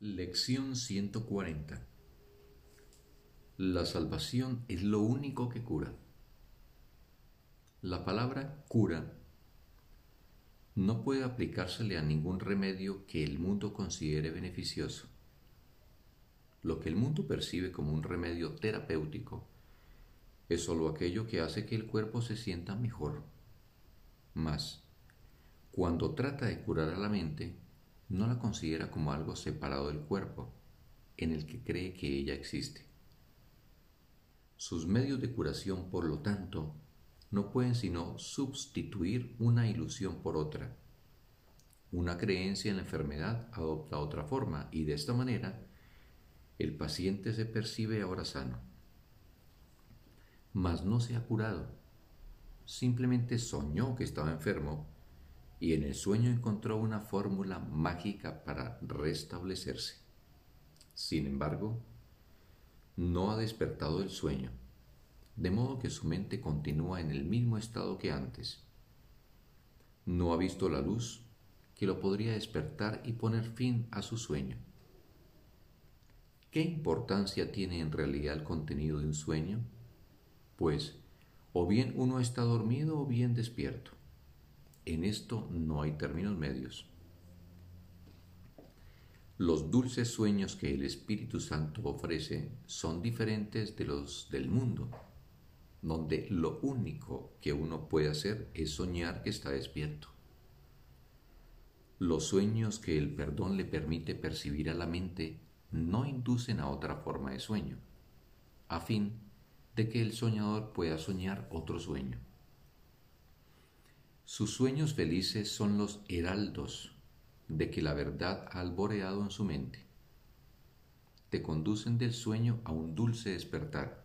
Lección 140 La salvación es lo único que cura. La palabra cura no puede aplicársele a ningún remedio que el mundo considere beneficioso. Lo que el mundo percibe como un remedio terapéutico es sólo aquello que hace que el cuerpo se sienta mejor. Mas, cuando trata de curar a la mente, no la considera como algo separado del cuerpo, en el que cree que ella existe. Sus medios de curación, por lo tanto, no pueden sino sustituir una ilusión por otra. Una creencia en la enfermedad adopta otra forma y de esta manera el paciente se percibe ahora sano. Mas no se ha curado, simplemente soñó que estaba enfermo y en el sueño encontró una fórmula mágica para restablecerse. Sin embargo, no ha despertado del sueño, de modo que su mente continúa en el mismo estado que antes. No ha visto la luz que lo podría despertar y poner fin a su sueño. ¿Qué importancia tiene en realidad el contenido de un sueño? Pues o bien uno está dormido o bien despierto. En esto no hay términos medios. Los dulces sueños que el Espíritu Santo ofrece son diferentes de los del mundo, donde lo único que uno puede hacer es soñar que está despierto. Los sueños que el perdón le permite percibir a la mente no inducen a otra forma de sueño, a fin de que el soñador pueda soñar otro sueño. Sus sueños felices son los heraldos de que la verdad ha alboreado en su mente. Te conducen del sueño a un dulce despertar,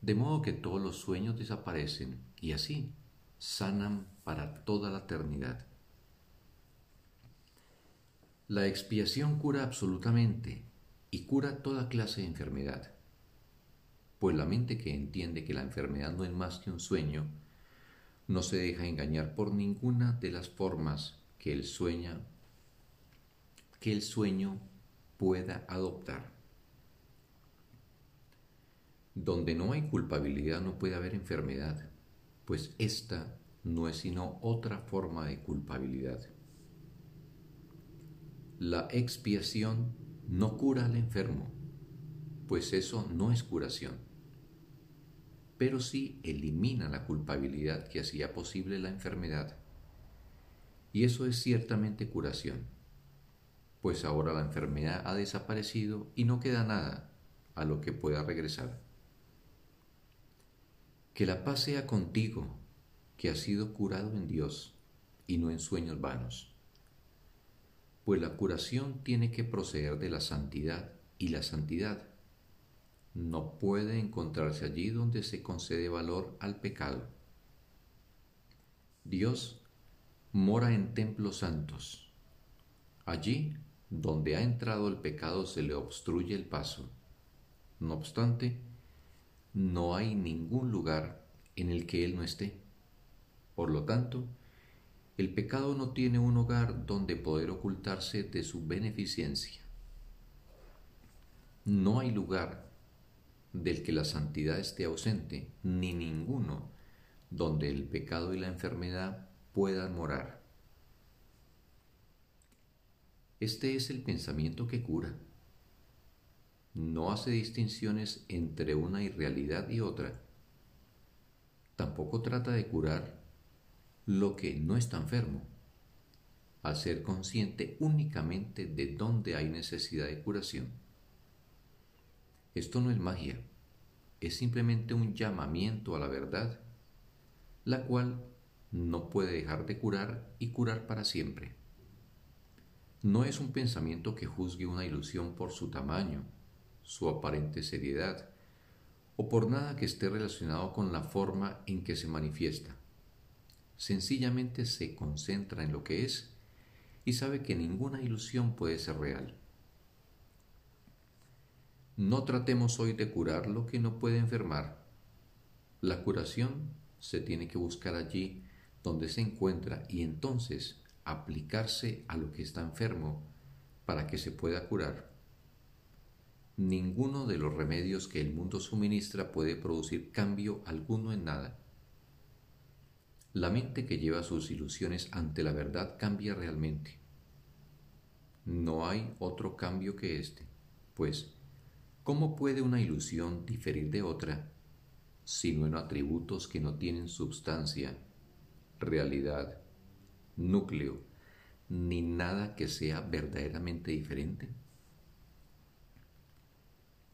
de modo que todos los sueños desaparecen y así sanan para toda la eternidad. La expiación cura absolutamente y cura toda clase de enfermedad, pues la mente que entiende que la enfermedad no es más que un sueño, no se deja engañar por ninguna de las formas que el sueña que el sueño pueda adoptar. Donde no hay culpabilidad no puede haber enfermedad, pues esta no es sino otra forma de culpabilidad. La expiación no cura al enfermo, pues eso no es curación pero sí elimina la culpabilidad que hacía posible la enfermedad. Y eso es ciertamente curación, pues ahora la enfermedad ha desaparecido y no queda nada a lo que pueda regresar. Que la paz sea contigo, que has sido curado en Dios y no en sueños vanos. Pues la curación tiene que proceder de la santidad y la santidad no puede encontrarse allí donde se concede valor al pecado. Dios mora en templos santos. Allí donde ha entrado el pecado se le obstruye el paso. No obstante, no hay ningún lugar en el que Él no esté. Por lo tanto, el pecado no tiene un hogar donde poder ocultarse de su beneficencia. No hay lugar del que la santidad esté ausente, ni ninguno donde el pecado y la enfermedad puedan morar. Este es el pensamiento que cura. No hace distinciones entre una irrealidad y otra. Tampoco trata de curar lo que no está enfermo, al ser consciente únicamente de dónde hay necesidad de curación. Esto no es magia, es simplemente un llamamiento a la verdad, la cual no puede dejar de curar y curar para siempre. No es un pensamiento que juzgue una ilusión por su tamaño, su aparente seriedad, o por nada que esté relacionado con la forma en que se manifiesta. Sencillamente se concentra en lo que es y sabe que ninguna ilusión puede ser real. No tratemos hoy de curar lo que no puede enfermar. La curación se tiene que buscar allí donde se encuentra y entonces aplicarse a lo que está enfermo para que se pueda curar. Ninguno de los remedios que el mundo suministra puede producir cambio alguno en nada. La mente que lleva sus ilusiones ante la verdad cambia realmente. No hay otro cambio que este, pues, ¿cómo puede una ilusión diferir de otra, sino en atributos que no tienen substancia, realidad, núcleo, ni nada que sea verdaderamente diferente?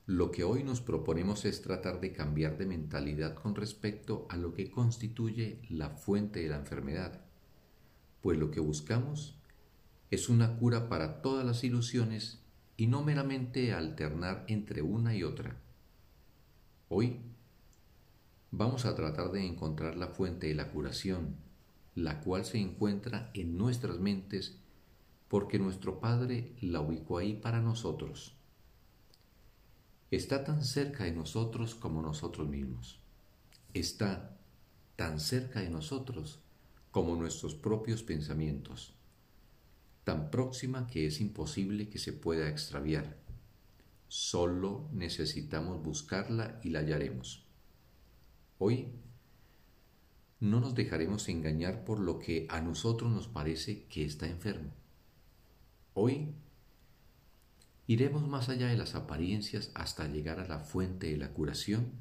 Lo que hoy nos proponemos es tratar de cambiar de mentalidad con respecto a lo que constituye la fuente de la enfermedad, pues lo que buscamos es una cura para todas las ilusiones y no meramente alternar entre una y otra. Hoy vamos a tratar de encontrar la fuente de la curación, la cual se encuentra en nuestras mentes porque nuestro Padre la ubicó ahí para nosotros está tan cerca de nosotros como nosotros mismos. Está tan cerca de nosotros como nuestros propios pensamientos, tan próxima que es imposible que se pueda extraviar. Solo necesitamos buscarla y la hallaremos. Hoy no nos dejaremos engañar por lo que a nosotros nos parece que está enfermo. Hoy Iremos más allá de las apariencias hasta llegar a la fuente de la curación,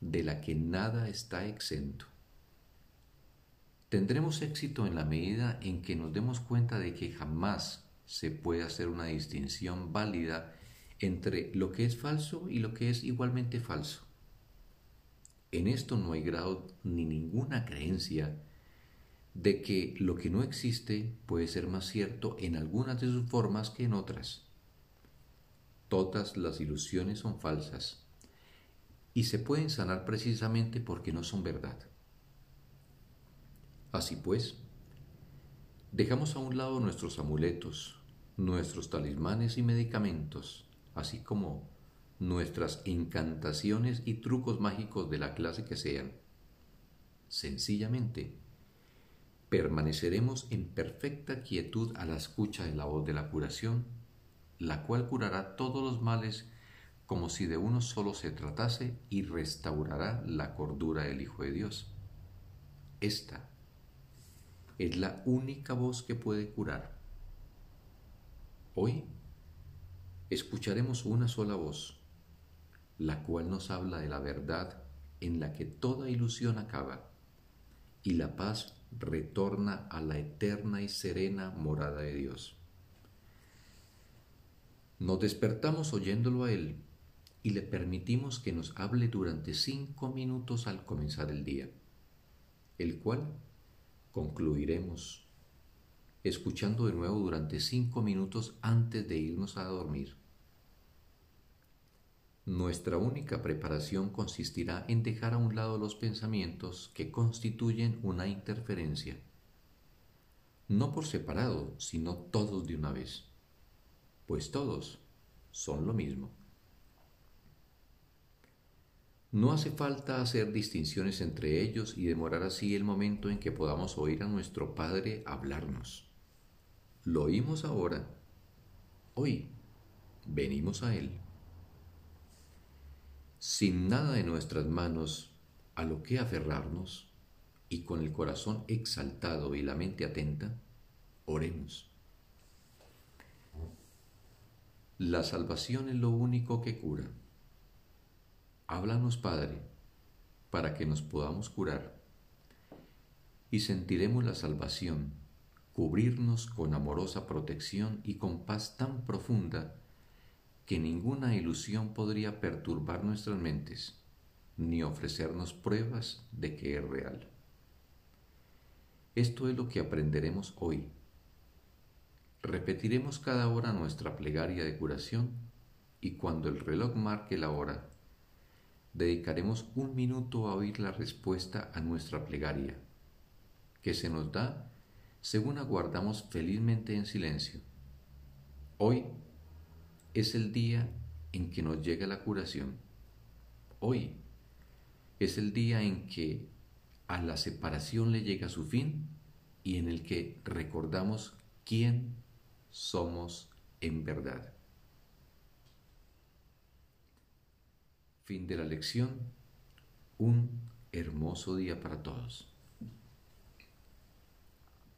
de la que nada está exento. Tendremos éxito en la medida en que nos demos cuenta de que jamás se puede hacer una distinción válida entre lo que es falso y lo que es igualmente falso. En esto no hay grado ni ninguna creencia de que lo que no existe puede ser más cierto en algunas de sus formas que en otras. Todas las ilusiones son falsas y se pueden sanar precisamente porque no son verdad. Así pues, dejamos a un lado nuestros amuletos, nuestros talismanes y medicamentos, así como nuestras encantaciones y trucos mágicos de la clase que sean. Sencillamente, permaneceremos en perfecta quietud a la escucha de la voz de la curación la cual curará todos los males como si de uno solo se tratase y restaurará la cordura del Hijo de Dios. Esta es la única voz que puede curar. Hoy escucharemos una sola voz, la cual nos habla de la verdad en la que toda ilusión acaba y la paz retorna a la eterna y serena morada de Dios. Nos despertamos oyéndolo a Él y le permitimos que nos hable durante cinco minutos al comenzar el día, el cual concluiremos escuchando de nuevo durante cinco minutos antes de irnos a dormir. Nuestra única preparación consistirá en dejar a un lado los pensamientos que constituyen una interferencia, no por separado, sino todos de una vez pues todos son lo mismo. No hace falta hacer distinciones entre ellos y demorar así el momento en que podamos oír a nuestro Padre hablarnos. Lo oímos ahora. Hoy venimos a Él. Sin nada de nuestras manos a lo que aferrarnos y con el corazón exaltado y la mente atenta, oremos. La salvación es lo único que cura. Háblanos, Padre, para que nos podamos curar y sentiremos la salvación, cubrirnos con amorosa protección y con paz tan profunda que ninguna ilusión podría perturbar nuestras mentes ni ofrecernos pruebas de que es real. Esto es lo que aprenderemos hoy Repetiremos cada hora nuestra plegaria de curación y cuando el reloj marque la hora, dedicaremos un minuto a oír la respuesta a nuestra plegaria, que se nos da según aguardamos felizmente en silencio. Hoy es el día en que nos llega la curación. Hoy es el día en que a la separación le llega su fin y en el que recordamos quién somos en verdad. Fin de la lección. Un hermoso día para todos.